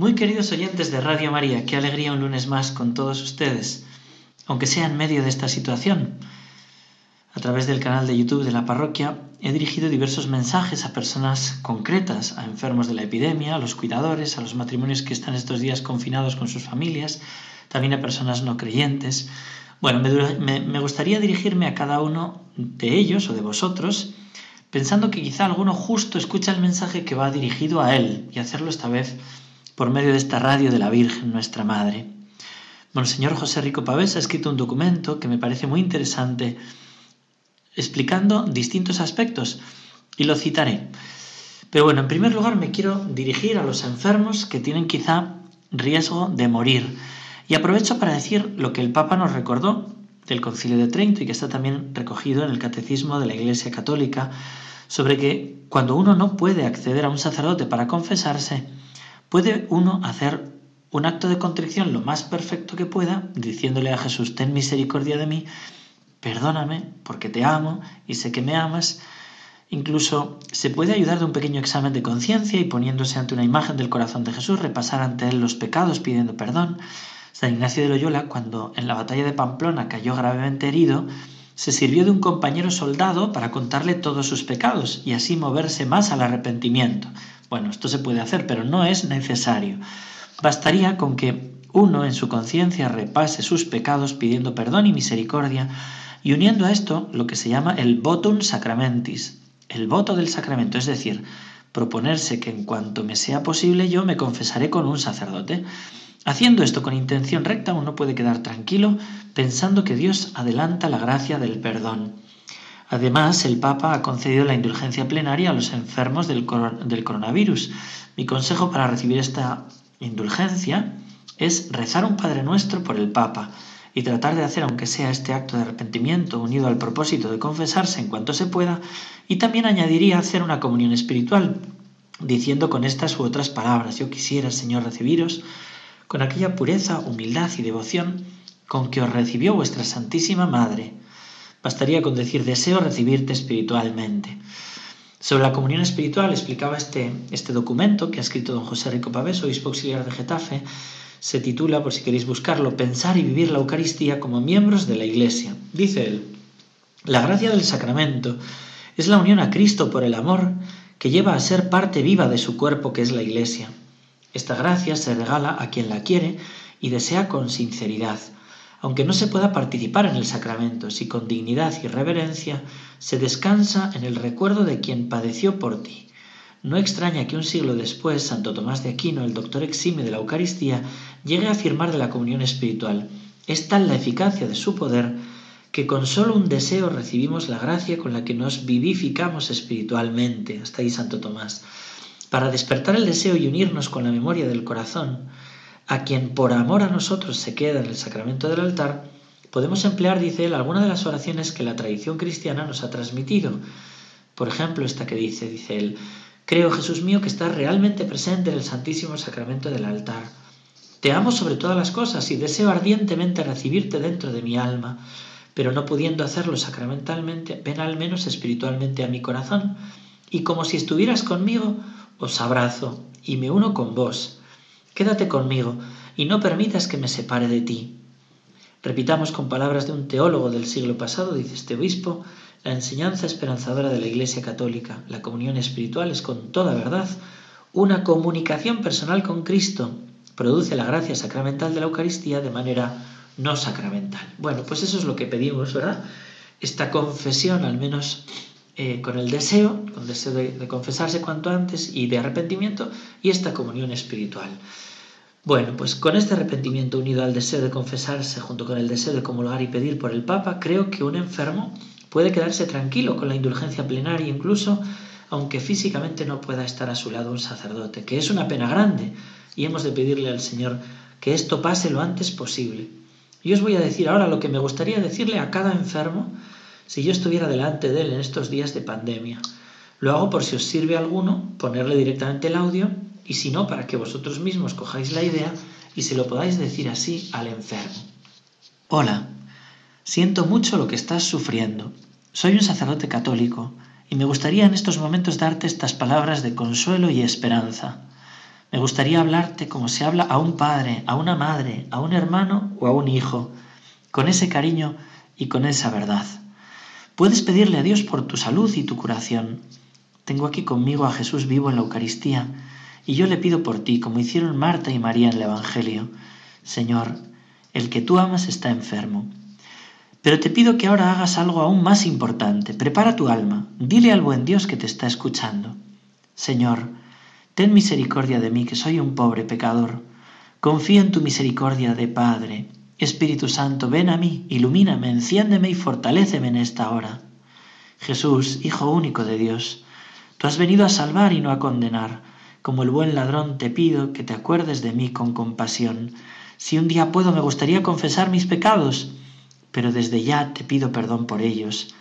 Muy queridos oyentes de Radio María, qué alegría un lunes más con todos ustedes, aunque sea en medio de esta situación. A través del canal de YouTube de la parroquia he dirigido diversos mensajes a personas concretas, a enfermos de la epidemia, a los cuidadores, a los matrimonios que están estos días confinados con sus familias, también a personas no creyentes. Bueno, me, gustaría dirigirme a cada uno de ellos o de vosotros, pensando que quizá alguno justo escucha el mensaje que va dirigido a él y hacerlo esta vez por medio de esta radio de la Virgen, nuestra Madre. Monseñor José Rico Pavés ha escrito un documento que me parece muy interesante, explicando distintos aspectos, y lo citaré. Pero bueno, en primer lugar me quiero dirigir a los enfermos que tienen quizá riesgo de morir. Y aprovecho para decir lo que el Papa nos recordó del Concilio de Trento y que está también recogido en el Catecismo de la Iglesia Católica, sobre que cuando uno no puede acceder a un sacerdote para confesarse, puede uno hacer un acto de contrición lo más perfecto que pueda, diciéndole a Jesús, ten misericordia de mí, perdóname porque te amo y sé que me amas. Incluso se puede ayudar de un pequeño examen de conciencia y poniéndose ante una imagen del corazón de Jesús, repasar ante él los pecados pidiendo perdón. San Ignacio de Loyola, cuando en la batalla de Pamplona cayó gravemente herido, se sirvió de un compañero soldado para contarle todos sus pecados y así moverse más al arrepentimiento. Bueno, esto se puede hacer, pero no es necesario. Bastaría con que uno en su conciencia repase sus pecados pidiendo perdón y misericordia y uniendo a esto lo que se llama el votum sacramentis, el voto del sacramento, es decir, proponerse que en cuanto me sea posible yo me confesaré con un sacerdote. Haciendo esto con intención recta uno puede quedar tranquilo pensando que Dios adelanta la gracia del perdón. Además, el Papa ha concedido la indulgencia plenaria a los enfermos del, coronavirus. Mi consejo para recibir esta indulgencia es rezar un Padre Nuestro por el Papa y tratar de hacer, aunque sea este acto de arrepentimiento unido al propósito de confesarse en cuanto se pueda, y también añadiría hacer una comunión espiritual, diciendo con estas u otras palabras, yo quisiera, Señor, recibiros con aquella pureza, humildad y devoción con que os recibió vuestra Santísima Madre Bastaría con decir deseo recibirte espiritualmente. Sobre la comunión espiritual explicaba este, este documento que ha escrito don José Rico Pavés, obispo auxiliar de Getafe, se titula, por si queréis buscarlo, Pensar y vivir la Eucaristía como miembros de la Iglesia. Dice él, la gracia del sacramento es la unión a Cristo por el amor que lleva a ser parte viva de su cuerpo que es la Iglesia. Esta gracia se regala a quien la quiere y desea con sinceridad aunque no se pueda participar en el sacramento, si con dignidad y reverencia se descansa en el recuerdo de quien padeció por ti. No extraña que un siglo después Santo Tomás de Aquino, el doctor exime de la Eucaristía, llegue a afirmar de la comunión espiritual. Es tal la eficacia de su poder que con solo un deseo recibimos la gracia con la que nos vivificamos espiritualmente. Hasta ahí Santo Tomás. Para despertar el deseo y unirnos con la memoria del corazón, a quien por amor a nosotros se queda en el sacramento del altar, podemos emplear, dice él, alguna de las oraciones que la tradición cristiana nos ha transmitido. Por ejemplo, esta que dice, dice él, Creo, Jesús mío, que estás realmente presente en el Santísimo Sacramento del altar. Te amo sobre todas las cosas y deseo ardientemente recibirte dentro de mi alma, pero no pudiendo hacerlo sacramentalmente, ven al menos espiritualmente a mi corazón, y como si estuvieras conmigo, os abrazo y me uno con vos Quédate conmigo y no permitas que me separe de ti. Repitamos con palabras de un teólogo del siglo pasado, dice este obispo, la enseñanza esperanzadora de la Iglesia Católica, la comunión espiritual es con toda verdad una comunicación personal con Cristo. Produce la gracia sacramental de la Eucaristía de manera no sacramental. Bueno, pues eso es lo que pedimos, ¿verdad? Esta confesión, al menos eh, con el deseo, con el deseo de, de confesarse cuanto antes y de arrepentimiento y esta comunión espiritual. Bueno, pues con este arrepentimiento unido al deseo de confesarse junto con el deseo de comulgar y pedir por el Papa, creo que un enfermo puede quedarse tranquilo con la indulgencia plenaria incluso aunque físicamente no pueda estar a su lado un sacerdote, que es una pena grande y hemos de pedirle al Señor que esto pase lo antes posible. Y os voy a decir ahora lo que me gustaría decirle a cada enfermo si yo estuviera delante de él en estos días de pandemia. Lo hago por si os sirve alguno, ponerle directamente el audio y si no, para que vosotros mismos cojáis la idea y se lo podáis decir así al enfermo. Hola, siento mucho lo que estás sufriendo. Soy un sacerdote católico y me gustaría en estos momentos darte estas palabras de consuelo y esperanza. Me gustaría hablarte como se habla a un padre, a una madre, a un hermano o a un hijo, con ese cariño y con esa verdad. Puedes pedirle a Dios por tu salud y tu curación. Tengo aquí conmigo a Jesús vivo en la Eucaristía y yo le pido por ti, como hicieron Marta y María en el Evangelio. Señor, el que tú amas está enfermo. Pero te pido que ahora hagas algo aún más importante. Prepara tu alma. Dile al buen Dios que te está escuchando. Señor, ten misericordia de mí, que soy un pobre pecador. Confío en tu misericordia de Padre. Espíritu Santo, ven a mí, ilumíname, enciéndeme y fortaléceme en esta hora. Jesús, Hijo único de Dios, tú has venido a salvar y no a condenar. Como el buen ladrón te pido que te acuerdes de mí con compasión. Si un día puedo, me gustaría confesar mis pecados, pero desde ya te pido perdón por ellos.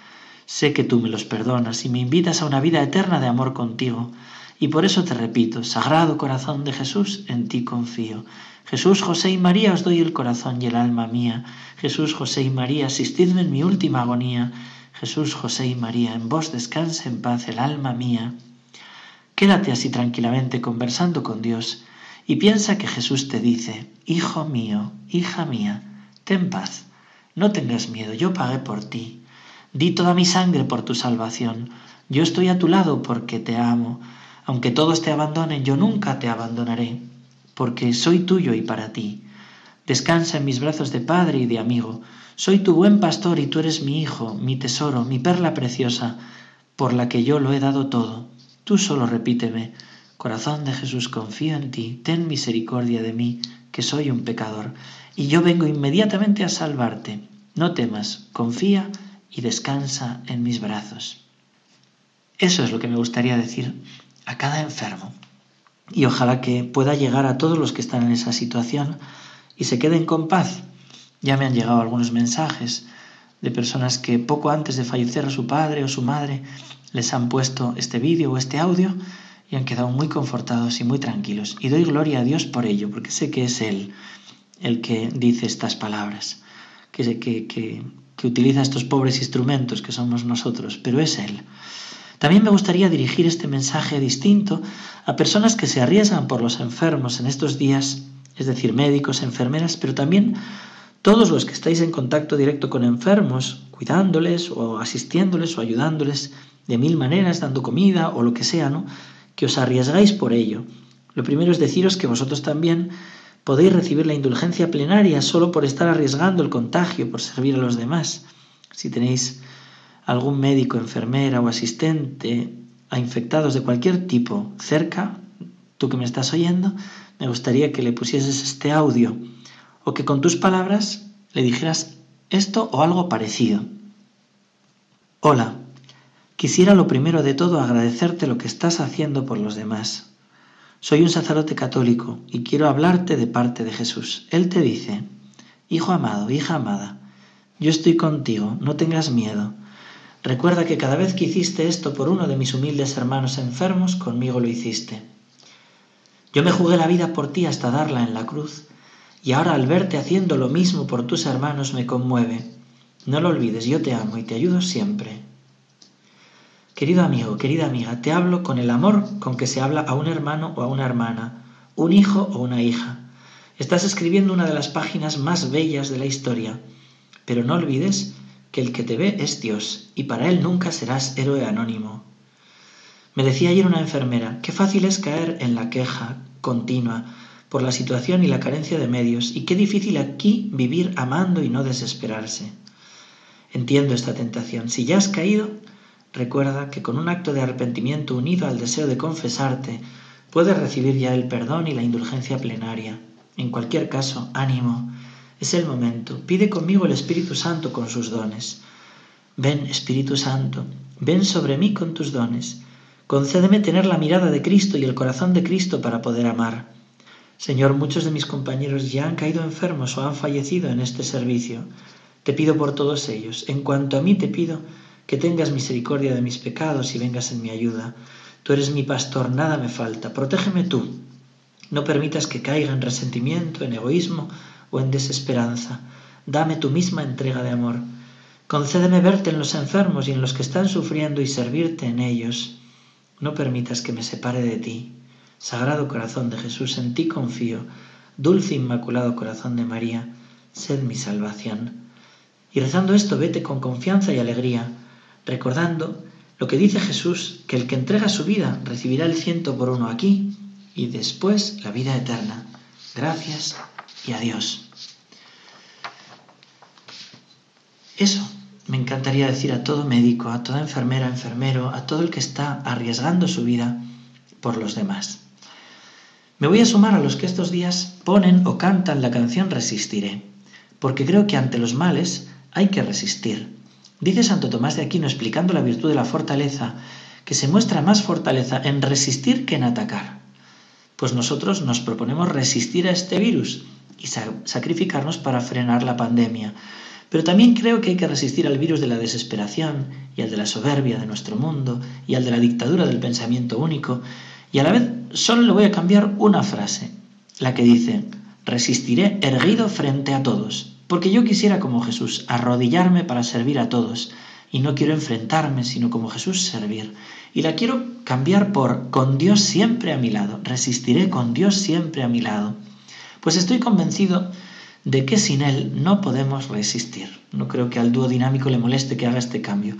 Sé que tú me los perdonas y me invitas a una vida eterna de amor contigo. Y por eso te repito, Sagrado Corazón de Jesús, en ti confío. Jesús, José y María, os doy el corazón y el alma mía. Jesús, José y María, asistidme en mi última agonía. Jesús, José y María, en vos descanse en paz el alma mía. Quédate así tranquilamente conversando con Dios y piensa que Jesús te dice, Hijo mío, hija mía, ten paz, no tengas miedo, yo pagué por ti. Di toda mi sangre por tu salvación. Yo estoy a tu lado porque te amo. Aunque todos te abandonen, yo nunca te abandonaré, porque soy tuyo y para ti. Descansa en mis brazos de padre y de amigo. Soy tu buen pastor y tú eres mi hijo, mi tesoro, mi perla preciosa, por la que yo lo he dado todo. Tú solo repíteme, corazón de Jesús, confío en ti, ten misericordia de mí, que soy un pecador, y yo vengo inmediatamente a salvarte. No temas, confía y descansa en mis brazos. Eso es lo que me gustaría decir a cada enfermo. Y ojalá que pueda llegar a todos los que están en esa situación y se queden con paz. Ya me han llegado algunos mensajes de personas que poco antes de fallecer a su padre o su madre les han puesto este vídeo o este audio y han quedado muy confortados y muy tranquilos. Y doy gloria a Dios por ello, porque sé que es Él el que dice estas palabras, que, que, que, que utiliza estos pobres instrumentos que somos nosotros, pero es Él. También me gustaría dirigir este mensaje distinto a personas que se arriesgan por los enfermos en estos días, es decir, médicos, enfermeras, pero también todos los que estáis en contacto directo con enfermos, cuidándoles o asistiéndoles o ayudándoles de mil maneras, dando comida o lo que sea, ¿no? Que os arriesgáis por ello. Lo primero es deciros que vosotros también podéis recibir la indulgencia plenaria solo por estar arriesgando el contagio, por servir a los demás. Si tenéis algún médico, enfermera o asistente a infectados de cualquier tipo cerca, tú que me estás oyendo, me gustaría que le pusieses este audio o que con tus palabras le dijeras esto o algo parecido. Hola, Quisiera lo primero de todo agradecerte lo que estás haciendo por los demás. Soy un sacerdote católico y quiero hablarte de parte de Jesús. Él te dice, Hijo amado, hija amada, yo estoy contigo, no tengas miedo. Recuerda que cada vez que hiciste esto por uno de mis humildes hermanos enfermos, conmigo lo hiciste. Yo me jugué la vida por ti hasta darla en la cruz, y ahora al verte haciendo lo mismo por tus hermanos me conmueve. No lo olvides, yo te amo y te ayudo siempre. Querido amigo, querida amiga, te hablo con el amor con que se habla a un hermano o a una hermana, un hijo o una hija. Estás escribiendo una de las páginas más bellas de la historia, pero no olvides que el que te ve es Dios y para Él nunca serás héroe anónimo. Me decía ayer una enfermera, qué fácil es caer en la queja continua por la situación y la carencia de medios y qué difícil aquí vivir amando y no desesperarse. Entiendo esta tentación. Si ya has caído, recuerda que con un acto de arrepentimiento unido al deseo de confesarte, puedes recibir ya el perdón y la indulgencia plenaria. En cualquier caso, ánimo, es el momento. Pide conmigo el Espíritu Santo con sus dones. Ven, Espíritu Santo, ven sobre mí con tus dones. Concédeme tener la mirada de Cristo y el corazón de Cristo para poder amar. Señor, muchos de mis compañeros ya han caído enfermos o han fallecido en este servicio. Te pido por todos ellos. En cuanto a mí te pido que tengas misericordia de mis pecados y vengas en mi ayuda. Tú eres mi pastor, nada me falta. Protégeme tú. No permitas que caiga en resentimiento, en egoísmo o en desesperanza. Dame tu misma entrega de amor. Concédeme verte en los enfermos y en los que están sufriendo y servirte en ellos. No permitas que me separe de ti. Sagrado corazón de Jesús, en ti confío. Dulce inmaculado corazón de María, sed mi salvación. Y rezando esto, vete con confianza y alegría, recordando lo que dice Jesús, que el que entrega su vida recibirá el ciento por uno aquí y después la vida eterna. Gracias y adiós. Eso me encantaría decir a todo médico, a toda enfermera, enfermero, a todo el que está arriesgando su vida por los demás. Me voy a sumar a los que estos días ponen o cantan la canción Resistiré, porque creo que ante los males hay que resistir. Dice Santo Tomás de Aquino explicando la virtud de la fortaleza, que se muestra más fortaleza en resistir que en atacar. Pues nosotros nos proponemos resistir a este virus y sacrificarnos para frenar la pandemia. Pero también creo que hay que resistir al virus de la desesperación y al de la soberbia de nuestro mundo y al de la dictadura del pensamiento único. Y a la vez solo le voy a cambiar una frase, la que dice, resistiré erguido frente a todos, porque yo quisiera como Jesús arrodillarme para servir a todos, y no quiero enfrentarme, sino como Jesús servir. Y la quiero cambiar por con Dios siempre a mi lado, resistiré con Dios siempre a mi lado. Pues estoy convencido de que sin Él no podemos resistir. No creo que al dúo dinámico le moleste que haga este cambio.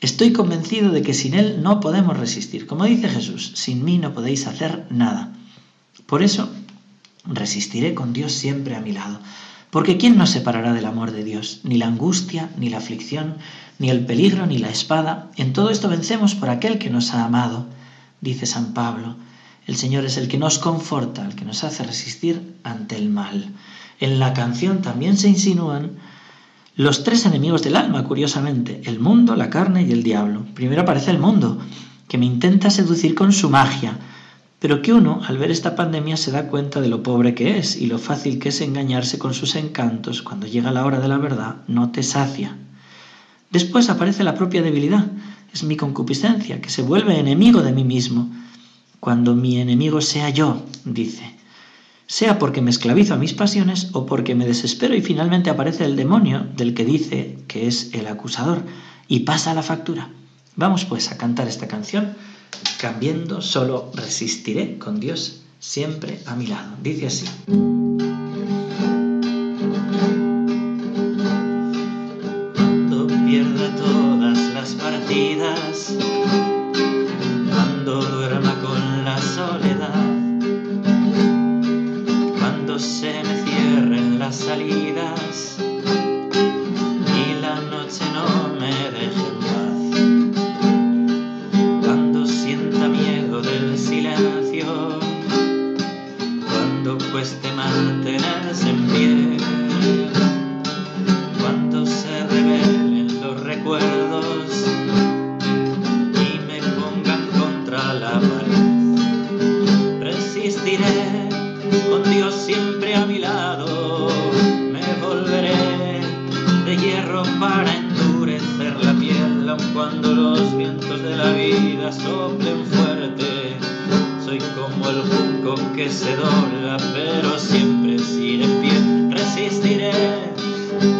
Estoy convencido de que sin Él no podemos resistir. Como dice Jesús, sin mí no podéis hacer nada. Por eso, resistiré con Dios siempre a mi lado. Porque ¿quién nos separará del amor de Dios? Ni la angustia, ni la aflicción, ni el peligro, ni la espada. En todo esto vencemos por aquel que nos ha amado, dice San Pablo. El Señor es el que nos conforta, el que nos hace resistir ante el mal. En la canción también se insinúan los tres enemigos del alma, curiosamente, el mundo, la carne y el diablo. Primero aparece el mundo, que me intenta seducir con su magia, pero que uno, al ver esta pandemia, se da cuenta de lo pobre que es y lo fácil que es engañarse con sus encantos cuando llega la hora de la verdad, no te sacia. Después aparece la propia debilidad, es mi concupiscencia, que se vuelve enemigo de mí mismo, cuando mi enemigo sea yo, dice, sea porque me esclavizo a mis pasiones o porque me desespero y finalmente aparece el demonio del que dice que es el acusador y pasa la factura. Vamos pues a cantar esta canción, cambiando solo resistiré con Dios siempre a mi lado. Dice así. Cuando pierda todas las partidas,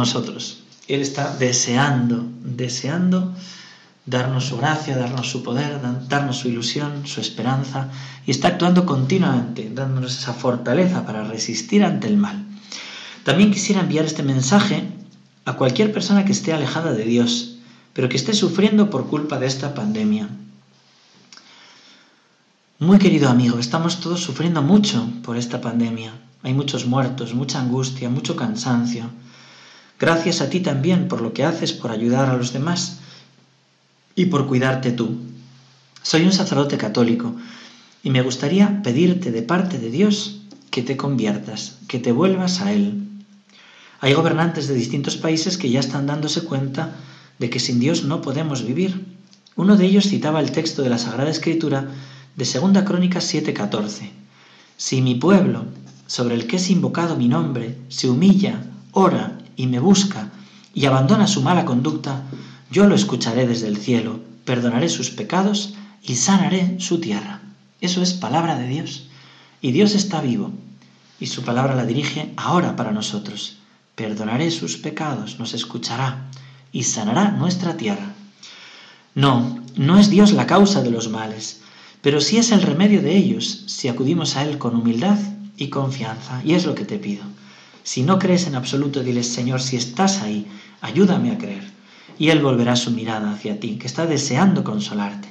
nosotros. Él está deseando, deseando darnos su gracia, darnos su poder, darnos su ilusión, su esperanza, y está actuando continuamente, dándonos esa fortaleza para resistir ante el mal. También quisiera enviar este mensaje a cualquier persona que esté alejada de Dios, pero que esté sufriendo por culpa de esta pandemia. Muy querido amigo, estamos todos sufriendo mucho por esta pandemia. Hay muchos muertos, mucha angustia, mucho cansancio. Gracias a ti también por lo que haces por ayudar a los demás y por cuidarte tú. Soy un sacerdote católico y me gustaría pedirte de parte de Dios que te conviertas, que te vuelvas a Él. Hay gobernantes de distintos países que ya están dándose cuenta de que sin Dios no podemos vivir. Uno de ellos citaba el texto de la Sagrada Escritura de 2 Crónicas 7:14. Si mi pueblo, sobre el que es invocado mi nombre, se humilla, ora y me busca y abandona su mala conducta, yo lo escucharé desde el cielo, perdonaré sus pecados y sanaré su tierra. Eso es palabra de Dios. Y Dios está vivo y su palabra la dirige ahora para nosotros. Perdonaré sus pecados, nos escuchará y sanará nuestra tierra. No, no es Dios la causa de los males, pero sí es el remedio de ellos si acudimos a Él con humildad y confianza. Y es lo que te pido. Si no crees en absoluto, diles, Señor, si estás ahí, ayúdame a creer y Él volverá su mirada hacia ti, que está deseando consolarte.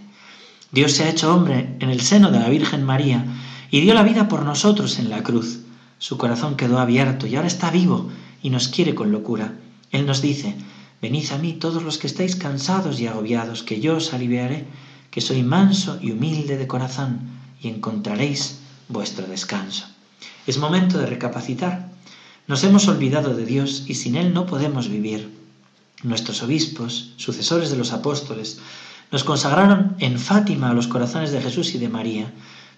Dios se ha hecho hombre en el seno de la Virgen María y dio la vida por nosotros en la cruz. Su corazón quedó abierto y ahora está vivo y nos quiere con locura. Él nos dice, venid a mí todos los que estáis cansados y agobiados, que yo os aliviaré, que soy manso y humilde de corazón, y encontraréis vuestro descanso. Es momento de recapacitar. Nos hemos olvidado de Dios y sin Él no podemos vivir. Nuestros obispos, sucesores de los apóstoles, nos consagraron en Fátima a los corazones de Jesús y de María.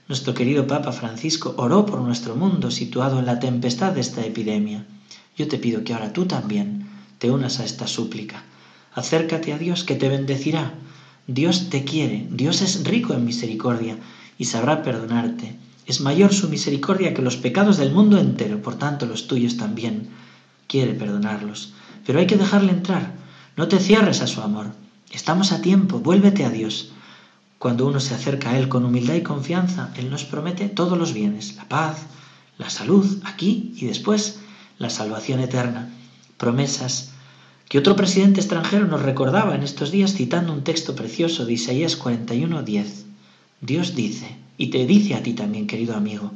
Nuestro querido Papa Francisco oró por nuestro mundo situado en la tempestad de esta epidemia. Yo te pido que ahora tú también te unas a esta súplica. Acércate a Dios que te bendecirá. Dios te quiere, Dios es rico en misericordia y sabrá perdonarte. Es mayor su misericordia que los pecados del mundo entero, por tanto los tuyos también. Quiere perdonarlos pero hay que dejarle entrar. No te cierres a su amor. Estamos a tiempo, vuélvete a Dios. Cuando uno se acerca a Él con humildad y confianza, Él nos promete todos los bienes, la paz, la salud, aquí y después, la salvación eterna. Promesas que otro presidente extranjero nos recordaba en estos días citando un texto precioso de Isaías 41:10. Dios dice, y te dice a ti también, querido amigo,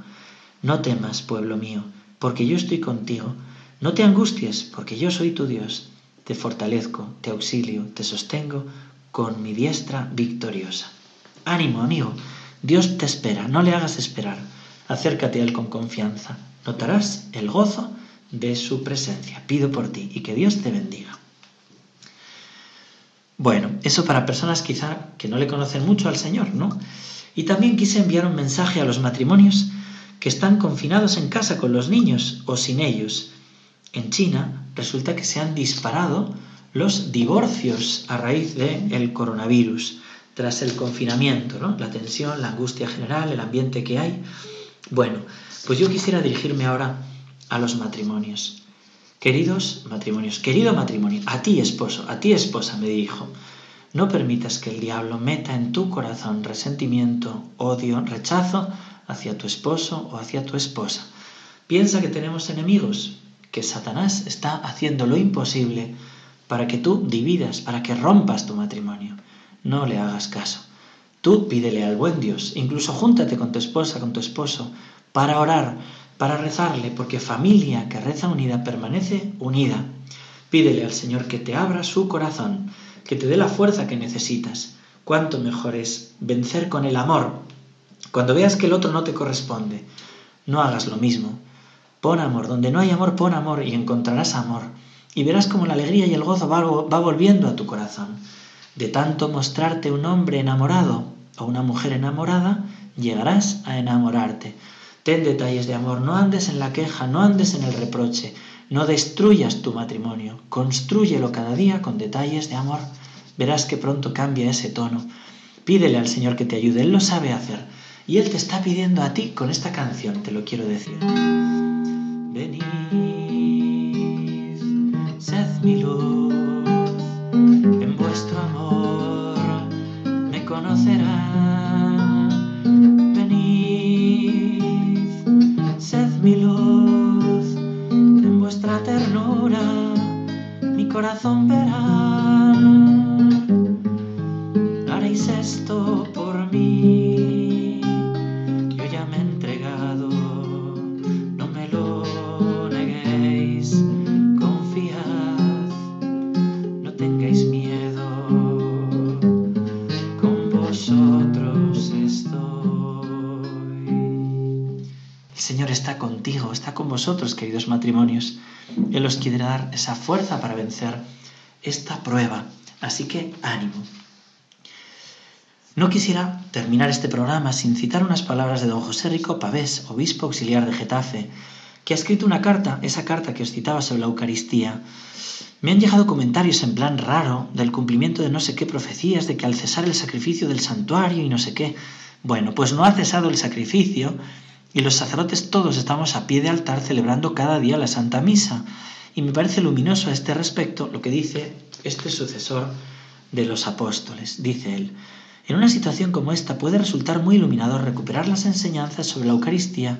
no temas, pueblo mío, porque yo estoy contigo no te angusties, porque yo soy tu Dios. Te fortalezco, te auxilio, te sostengo con mi diestra victoriosa. Ánimo, amigo. Dios te espera, no le hagas esperar. Acércate a Él con confianza. Notarás el gozo de su presencia. Pido por ti y que Dios te bendiga. Bueno, eso para personas quizá que no le conocen mucho al Señor, ¿no? Y también quise enviar un mensaje a los matrimonios que están confinados en casa con los niños o sin ellos en China resulta que se han disparado los divorcios a raíz del coronavirus, tras el confinamiento, ¿no? la tensión, la angustia general, el ambiente que hay. Bueno, pues yo quisiera dirigirme ahora a los matrimonios. Queridos matrimonios, querido matrimonio, a ti esposo, a ti esposa me dirijo, no permitas que el diablo meta en tu corazón resentimiento, odio, rechazo hacia tu esposo o hacia tu esposa. Piensa que tenemos enemigos, que Satanás está haciendo lo imposible para que tú dividas, para que rompas tu matrimonio. No le hagas caso. Tú pídele al buen Dios, incluso júntate con tu esposa, con tu esposo, para orar, para rezarle, porque familia que reza unida permanece unida. Pídele al Señor que te abra su corazón, que te dé la fuerza que necesitas. Cuánto mejor es vencer con el amor. Cuando veas que el otro no te corresponde, no hagas lo mismo. Pon amor, donde no hay amor, pon amor y encontrarás amor. Y verás como la alegría y el gozo va, volviendo a tu corazón. De tanto mostrarte un hombre enamorado o una mujer enamorada, llegarás a enamorarte. Ten detalles de amor, no andes en la queja, no andes en el reproche, no destruyas tu matrimonio, construyelo cada día con detalles de amor. Verás que pronto cambia ese tono. Pídele al Señor que te ayude, Él lo sabe hacer. Y Él te está pidiendo a ti con esta canción, te lo quiero decir. Venid, sed mi luz, corazón verá. Contigo, está con vosotros, queridos matrimonios. Él os quiere dar esa fuerza para vencer esta prueba. Así que ánimo. No quisiera terminar este programa sin citar unas palabras de don José Rico Pavés, obispo auxiliar de Getafe, que ha escrito una carta, esa carta que os citaba sobre la Eucaristía. Me han llegado comentarios en plan raro del cumplimiento de no sé qué profecías, de que al cesar el sacrificio del santuario y no sé qué. Bueno, pues no ha cesado el sacrificio y los sacerdotes todos estamos a pie de altar celebrando cada día la Santa Misa. Y me parece luminoso a este respecto lo que dice este sucesor de los apóstoles. Dice él, en una situación como esta puede resultar muy iluminador recuperar las enseñanzas sobre la Eucaristía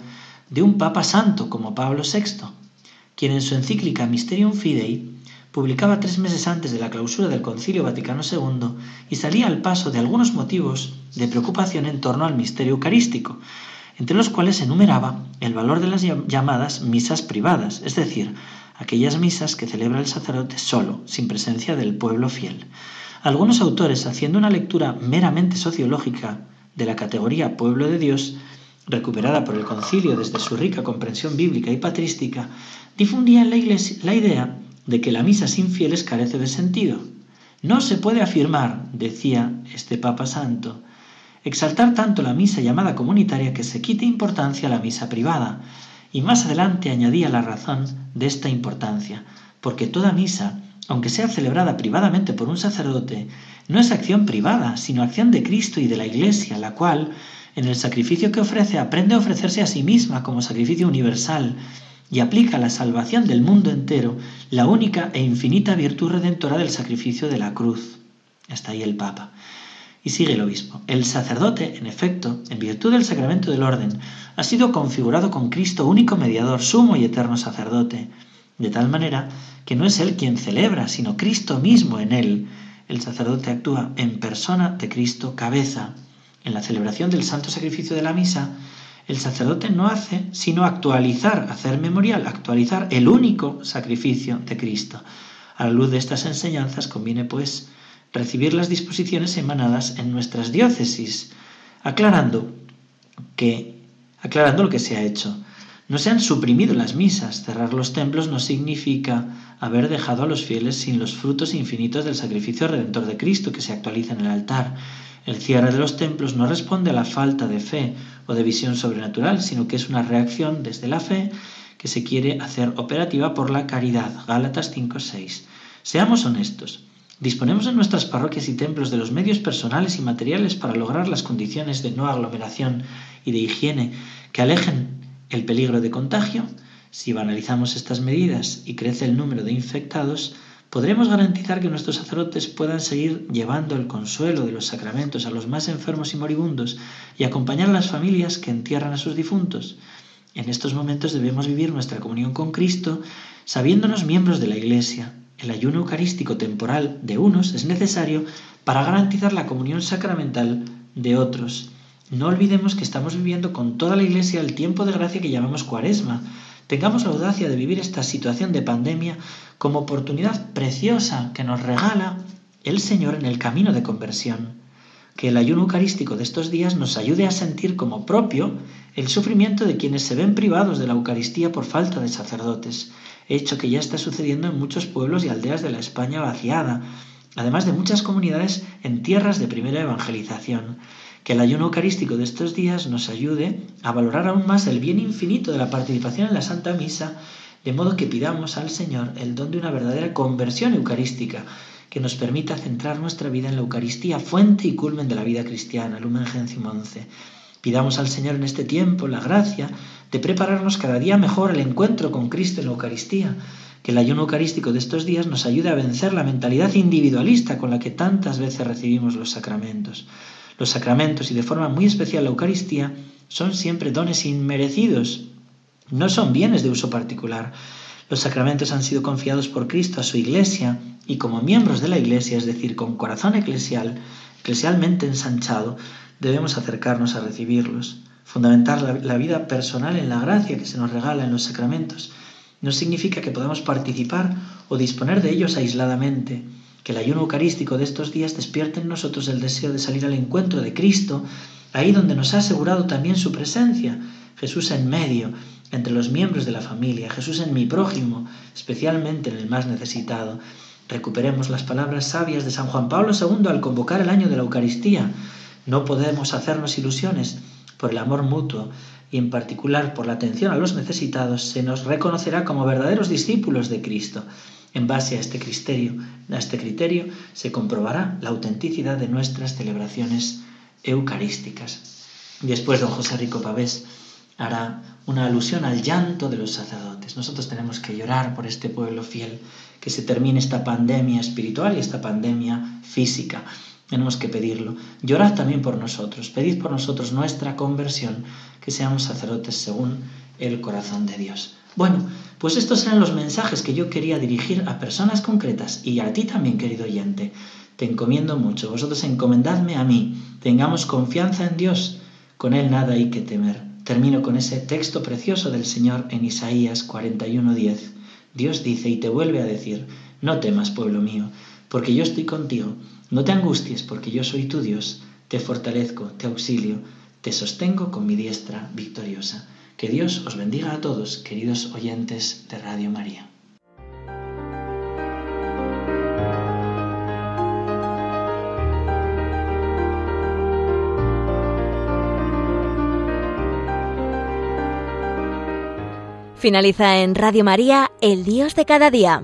de un Papa Santo como Pablo VI, quien en su encíclica Mysterium Fidei publicaba tres meses antes de la clausura del Concilio Vaticano II y salía al paso de algunos motivos de preocupación en torno al misterio eucarístico, entre los cuales enumeraba el valor de las llamadas misas privadas, es decir, aquellas misas que celebra el sacerdote solo, sin presencia del pueblo fiel. Algunos autores, haciendo una lectura meramente sociológica de la categoría pueblo de Dios, recuperada por el concilio desde su rica comprensión bíblica y patrística, difundían la idea de que la misa sin fieles carece de sentido. No se puede afirmar, decía este Papa Santo, exaltar tanto la misa llamada comunitaria que se quite importancia a la misa privada, y más adelante añadía la razón de esta importancia, porque toda misa, aunque sea celebrada privadamente por un sacerdote, no es acción privada, sino acción de Cristo y de la Iglesia, la cual, en el sacrificio que ofrece, aprende a ofrecerse a sí misma como sacrificio universal y aplica la salvación del mundo entero la única e infinita virtud redentora del sacrificio de la cruz. Está ahí el Papa. Y sigue el obispo. El sacerdote, en efecto, en virtud del sacramento del orden, ha sido configurado con Cristo único mediador, sumo y eterno sacerdote, de tal manera que no es Él quien celebra, sino Cristo mismo en Él. El sacerdote actúa en persona de Cristo cabeza. En la celebración del santo sacrificio de la misa, el sacerdote no hace sino actualizar, hacer memorial, actualizar el único sacrificio de Cristo. A la luz de estas enseñanzas conviene, pues, recibir las disposiciones emanadas en nuestras diócesis, aclarando que aclarando lo que se ha hecho. No se han suprimido las misas. Cerrar los templos no significa haber dejado a los fieles sin los frutos infinitos del sacrificio redentor de Cristo que se actualiza en el altar. El cierre de los templos no responde a la falta de fe o de visión sobrenatural, sino que es una reacción desde la fe que se quiere hacer operativa por la caridad. Gálatas 5:6. Seamos honestos. Disponemos en nuestras parroquias y templos de los medios personales y materiales para lograr las condiciones de no aglomeración y de higiene que alejen el peligro de contagio. Si banalizamos estas medidas y crece el número de infectados, podremos garantizar que nuestros sacerdotes puedan seguir llevando el consuelo de los sacramentos a los más enfermos y moribundos y acompañar a las familias que entierran a sus difuntos. En estos momentos debemos vivir nuestra comunión con Cristo sabiéndonos miembros de la Iglesia, el ayuno eucarístico temporal de unos es necesario para garantizar la comunión sacramental de otros. No olvidemos que estamos viviendo con toda la Iglesia el tiempo de gracia que llamamos cuaresma. Tengamos la audacia de vivir esta situación de pandemia como oportunidad preciosa que nos regala el Señor en el camino de conversión. Que el ayuno eucarístico de estos días nos ayude a sentir como propio el sufrimiento de quienes se ven privados de la Eucaristía por falta de sacerdotes hecho que ya está sucediendo en muchos pueblos y aldeas de la España vaciada, además de muchas comunidades en tierras de primera evangelización. Que el ayuno eucarístico de estos días nos ayude a valorar aún más el bien infinito de la participación en la Santa Misa, de modo que pidamos al Señor el don de una verdadera conversión eucarística, que nos permita centrar nuestra vida en la Eucaristía, fuente y culmen de la vida cristiana, Lumen Gentium 11. Pidamos al Señor en este tiempo la gracia de prepararnos cada día mejor al encuentro con Cristo en la Eucaristía, que el ayuno eucarístico de estos días nos ayude a vencer la mentalidad individualista con la que tantas veces recibimos los sacramentos. Los sacramentos y de forma muy especial la Eucaristía son siempre dones inmerecidos, no son bienes de uso particular. Los sacramentos han sido confiados por Cristo a su Iglesia y como miembros de la Iglesia, es decir, con corazón eclesial, eclesialmente ensanchado, debemos acercarnos a recibirlos. Fundamentar la, vida personal en la gracia que se nos regala en los sacramentos no significa que podamos participar o disponer de ellos aisladamente. Que el ayuno eucarístico de estos días despierte en nosotros el deseo de salir al encuentro de Cristo, ahí donde nos ha asegurado también su presencia, Jesús en medio, entre los miembros de la familia, Jesús en mi prójimo, especialmente en el más necesitado. Recuperemos las palabras sabias de San Juan Pablo II al convocar el año de la Eucaristía. No podemos hacernos ilusiones. Por el amor mutuo y en particular por la atención a los necesitados, se nos reconocerá como verdaderos discípulos de Cristo. En base a este criterio, a este criterio se comprobará la autenticidad de nuestras celebraciones eucarísticas. Después don José Rico Pavés hará una alusión al llanto de los sacerdotes. Nosotros tenemos que llorar por este pueblo fiel, que se termine esta pandemia espiritual y esta pandemia física. Tenemos que pedirlo. Llorad también por nosotros. Pedid por nosotros nuestra conversión, que seamos sacerdotes según el corazón de Dios. Bueno, pues estos eran los mensajes que yo quería dirigir a personas concretas y a ti también, querido oyente. Te encomiendo mucho. Vosotros encomendadme a mí. Tengamos confianza en Dios. Con Él nada hay que temer. Termino con ese texto precioso del Señor en Isaías 41:10. Dios dice y te vuelve a decir, no temas, pueblo mío, porque yo estoy contigo, no te angusties, porque yo soy tu Dios, te fortalezco, te auxilio, te sostengo con mi diestra victoriosa. Que Dios os bendiga a todos, queridos oyentes de Radio María. Finaliza en Radio María, El Dios de cada día.